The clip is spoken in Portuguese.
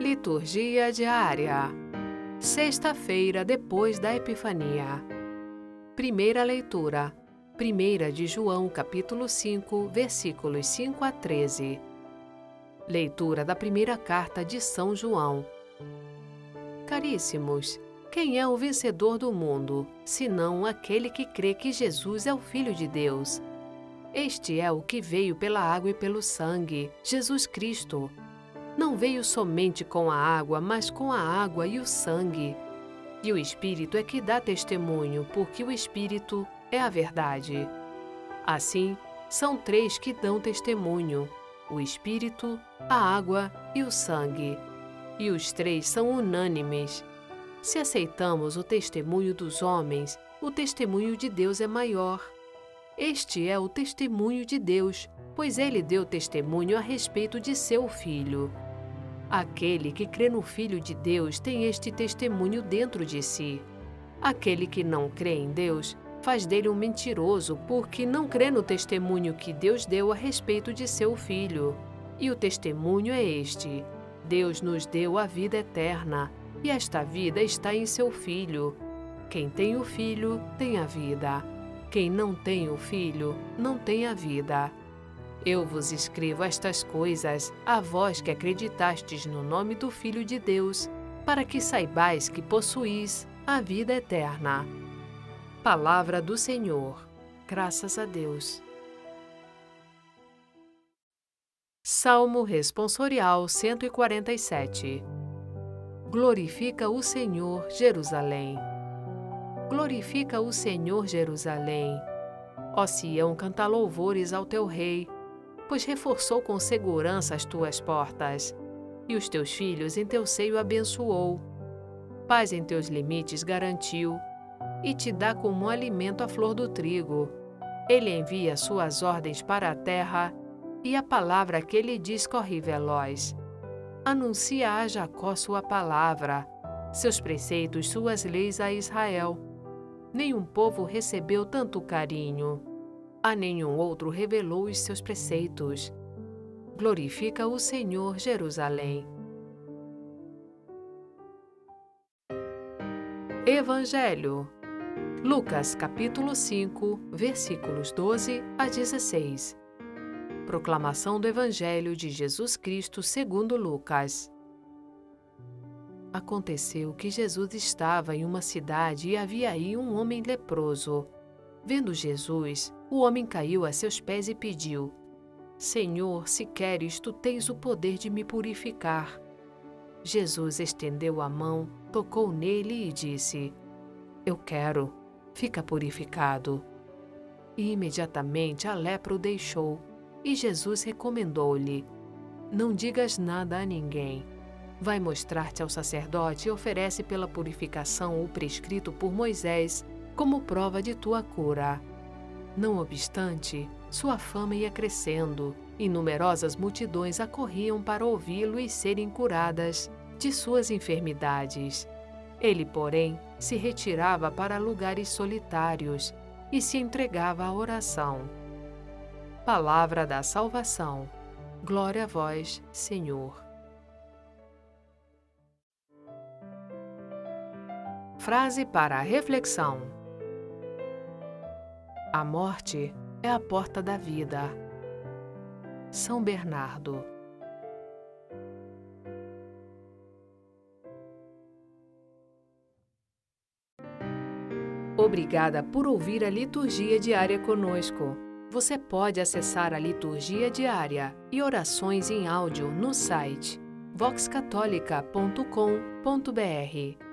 Liturgia diária. Sexta-feira depois da Epifania. Primeira leitura. 1 de João, capítulo 5, versículos 5 a 13. Leitura da primeira carta de São João. Caríssimos, quem é o vencedor do mundo, senão aquele que crê que Jesus é o Filho de Deus? Este é o que veio pela água e pelo sangue, Jesus Cristo. Não veio somente com a água, mas com a água e o sangue. E o Espírito é que dá testemunho, porque o Espírito é a verdade. Assim, são três que dão testemunho: o Espírito, a água e o sangue. E os três são unânimes. Se aceitamos o testemunho dos homens, o testemunho de Deus é maior. Este é o testemunho de Deus, pois ele deu testemunho a respeito de seu Filho. Aquele que crê no Filho de Deus tem este testemunho dentro de si. Aquele que não crê em Deus faz dele um mentiroso, porque não crê no testemunho que Deus deu a respeito de seu Filho. E o testemunho é este: Deus nos deu a vida eterna, e esta vida está em seu Filho. Quem tem o Filho tem a vida. Quem não tem o Filho não tem a vida. Eu vos escrevo estas coisas, a vós que acreditastes no nome do Filho de Deus, para que saibais que possuís a vida eterna. Palavra do Senhor. Graças a Deus. Salmo Responsorial 147 Glorifica o Senhor, Jerusalém. Glorifica o Senhor, Jerusalém. Ó Sião, canta louvores ao teu rei, pois reforçou com segurança as tuas portas, e os teus filhos em teu seio abençoou. Paz em teus limites garantiu, e te dá como alimento a flor do trigo. Ele envia suas ordens para a terra, e a palavra que ele diz corre veloz. Anuncia a Jacó sua palavra, seus preceitos, suas leis a Israel nenhum povo recebeu tanto carinho. A nenhum outro revelou os seus preceitos. Glorifica o Senhor, Jerusalém. Evangelho. Lucas capítulo 5, versículos 12 a 16. Proclamação do Evangelho de Jesus Cristo segundo Lucas. Aconteceu que Jesus estava em uma cidade e havia aí um homem leproso. Vendo Jesus, o homem caiu a seus pés e pediu: Senhor, se queres, tu tens o poder de me purificar. Jesus estendeu a mão, tocou nele e disse: Eu quero, fica purificado. E imediatamente a lepra o deixou, e Jesus recomendou-lhe: Não digas nada a ninguém vai mostrar-te ao sacerdote e oferece pela purificação o prescrito por Moisés como prova de tua cura. Não obstante, sua fama ia crescendo e numerosas multidões acorriam para ouvi-lo e serem curadas de suas enfermidades. Ele, porém, se retirava para lugares solitários e se entregava à oração. Palavra da salvação. Glória a vós, Senhor. Frase para a reflexão: A morte é a porta da vida. São Bernardo. Obrigada por ouvir a liturgia diária conosco. Você pode acessar a liturgia diária e orações em áudio no site voxcatolica.com.br.